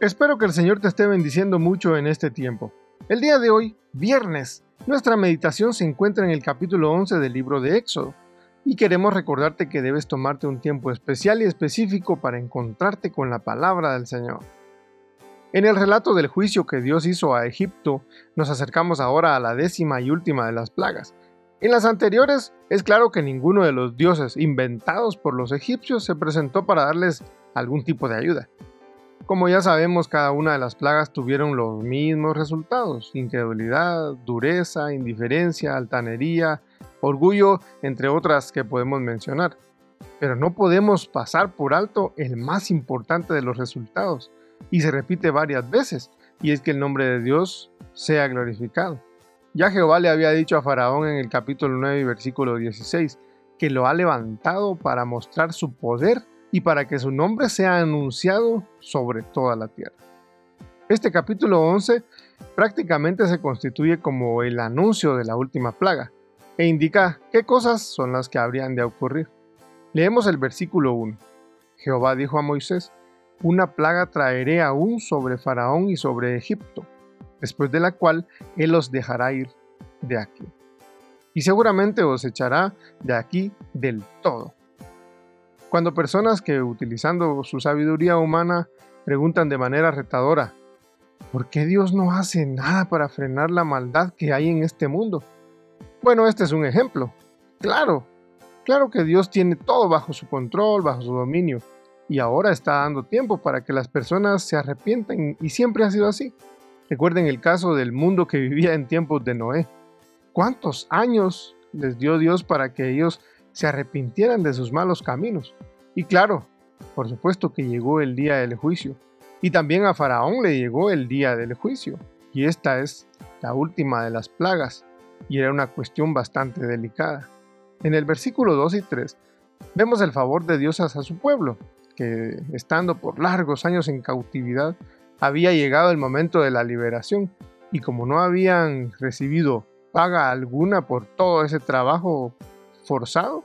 Espero que el Señor te esté bendiciendo mucho en este tiempo. El día de hoy, viernes, nuestra meditación se encuentra en el capítulo 11 del libro de Éxodo y queremos recordarte que debes tomarte un tiempo especial y específico para encontrarte con la palabra del Señor. En el relato del juicio que Dios hizo a Egipto, nos acercamos ahora a la décima y última de las plagas. En las anteriores es claro que ninguno de los dioses inventados por los egipcios se presentó para darles algún tipo de ayuda. Como ya sabemos, cada una de las plagas tuvieron los mismos resultados, incredulidad, dureza, indiferencia, altanería, orgullo, entre otras que podemos mencionar. Pero no podemos pasar por alto el más importante de los resultados, y se repite varias veces, y es que el nombre de Dios sea glorificado. Ya Jehová le había dicho a Faraón en el capítulo 9, versículo 16, que lo ha levantado para mostrar su poder y para que su nombre sea anunciado sobre toda la tierra. Este capítulo 11 prácticamente se constituye como el anuncio de la última plaga e indica qué cosas son las que habrían de ocurrir. Leemos el versículo 1. Jehová dijo a Moisés, una plaga traeré aún sobre Faraón y sobre Egipto, después de la cual él os dejará ir de aquí. Y seguramente os echará de aquí del todo cuando personas que utilizando su sabiduría humana preguntan de manera retadora, ¿por qué Dios no hace nada para frenar la maldad que hay en este mundo? Bueno, este es un ejemplo. Claro, claro que Dios tiene todo bajo su control, bajo su dominio, y ahora está dando tiempo para que las personas se arrepientan y siempre ha sido así. Recuerden el caso del mundo que vivía en tiempos de Noé. ¿Cuántos años les dio Dios para que ellos se arrepintieran de sus malos caminos. Y claro, por supuesto que llegó el día del juicio. Y también a Faraón le llegó el día del juicio. Y esta es la última de las plagas. Y era una cuestión bastante delicada. En el versículo 2 y 3 vemos el favor de Dios hacia su pueblo, que estando por largos años en cautividad, había llegado el momento de la liberación. Y como no habían recibido paga alguna por todo ese trabajo forzado,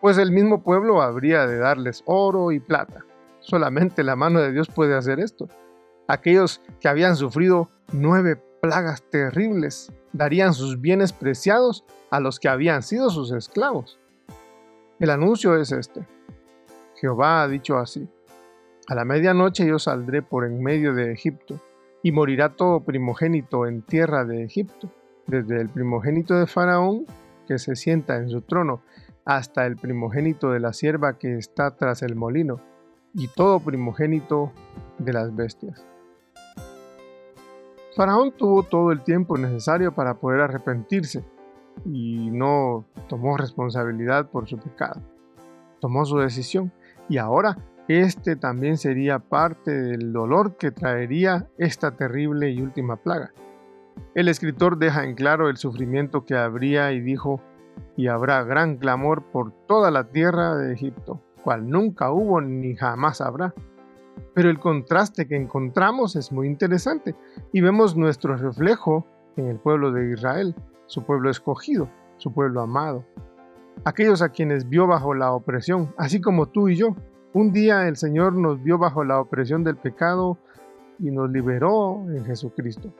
pues el mismo pueblo habría de darles oro y plata. Solamente la mano de Dios puede hacer esto. Aquellos que habían sufrido nueve plagas terribles darían sus bienes preciados a los que habían sido sus esclavos. El anuncio es este. Jehová ha dicho así. A la medianoche yo saldré por en medio de Egipto, y morirá todo primogénito en tierra de Egipto, desde el primogénito de Faraón que se sienta en su trono, hasta el primogénito de la sierva que está tras el molino, y todo primogénito de las bestias. Faraón tuvo todo el tiempo necesario para poder arrepentirse y no tomó responsabilidad por su pecado. Tomó su decisión y ahora este también sería parte del dolor que traería esta terrible y última plaga. El escritor deja en claro el sufrimiento que habría y dijo, y habrá gran clamor por toda la tierra de Egipto, cual nunca hubo ni jamás habrá. Pero el contraste que encontramos es muy interesante y vemos nuestro reflejo en el pueblo de Israel, su pueblo escogido, su pueblo amado. Aquellos a quienes vio bajo la opresión, así como tú y yo. Un día el Señor nos vio bajo la opresión del pecado y nos liberó en Jesucristo.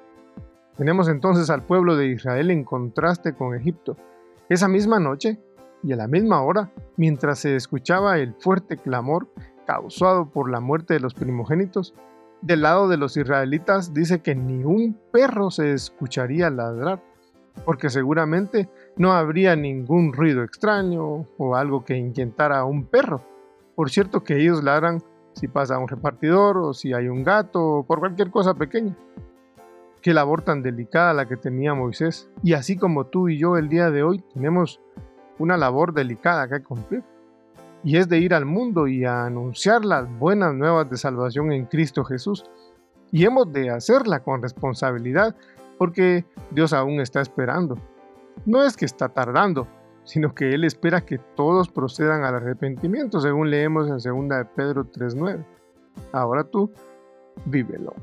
Tenemos entonces al pueblo de Israel en contraste con Egipto. Esa misma noche y a la misma hora, mientras se escuchaba el fuerte clamor causado por la muerte de los primogénitos, del lado de los israelitas dice que ni un perro se escucharía ladrar, porque seguramente no habría ningún ruido extraño o algo que inquietara a un perro. Por cierto que ellos ladran si pasa un repartidor o si hay un gato o por cualquier cosa pequeña. Qué labor tan delicada la que tenía Moisés. Y así como tú y yo el día de hoy tenemos una labor delicada que cumplir. y es de ir al mundo y a anunciar las buenas nuevas de salvación en Cristo Jesús. Y hemos de hacerla con responsabilidad porque Dios aún está esperando. No es que está tardando, sino que Él espera que todos procedan al arrepentimiento, según leemos en 2 de Pedro 3.9. Ahora tú, vívelo.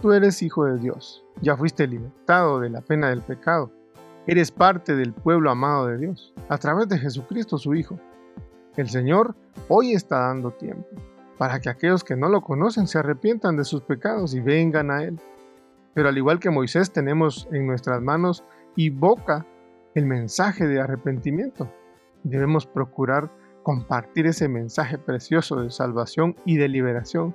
Tú eres hijo de Dios, ya fuiste libertado de la pena del pecado, eres parte del pueblo amado de Dios, a través de Jesucristo su Hijo. El Señor hoy está dando tiempo para que aquellos que no lo conocen se arrepientan de sus pecados y vengan a Él. Pero al igual que Moisés tenemos en nuestras manos y boca el mensaje de arrepentimiento. Debemos procurar compartir ese mensaje precioso de salvación y de liberación.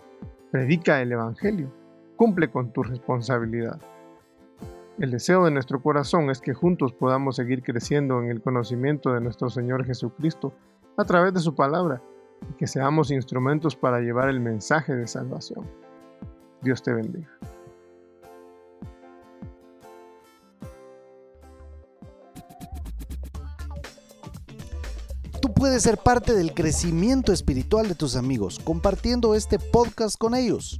Predica el Evangelio. Cumple con tu responsabilidad. El deseo de nuestro corazón es que juntos podamos seguir creciendo en el conocimiento de nuestro Señor Jesucristo a través de su palabra y que seamos instrumentos para llevar el mensaje de salvación. Dios te bendiga. Tú puedes ser parte del crecimiento espiritual de tus amigos compartiendo este podcast con ellos.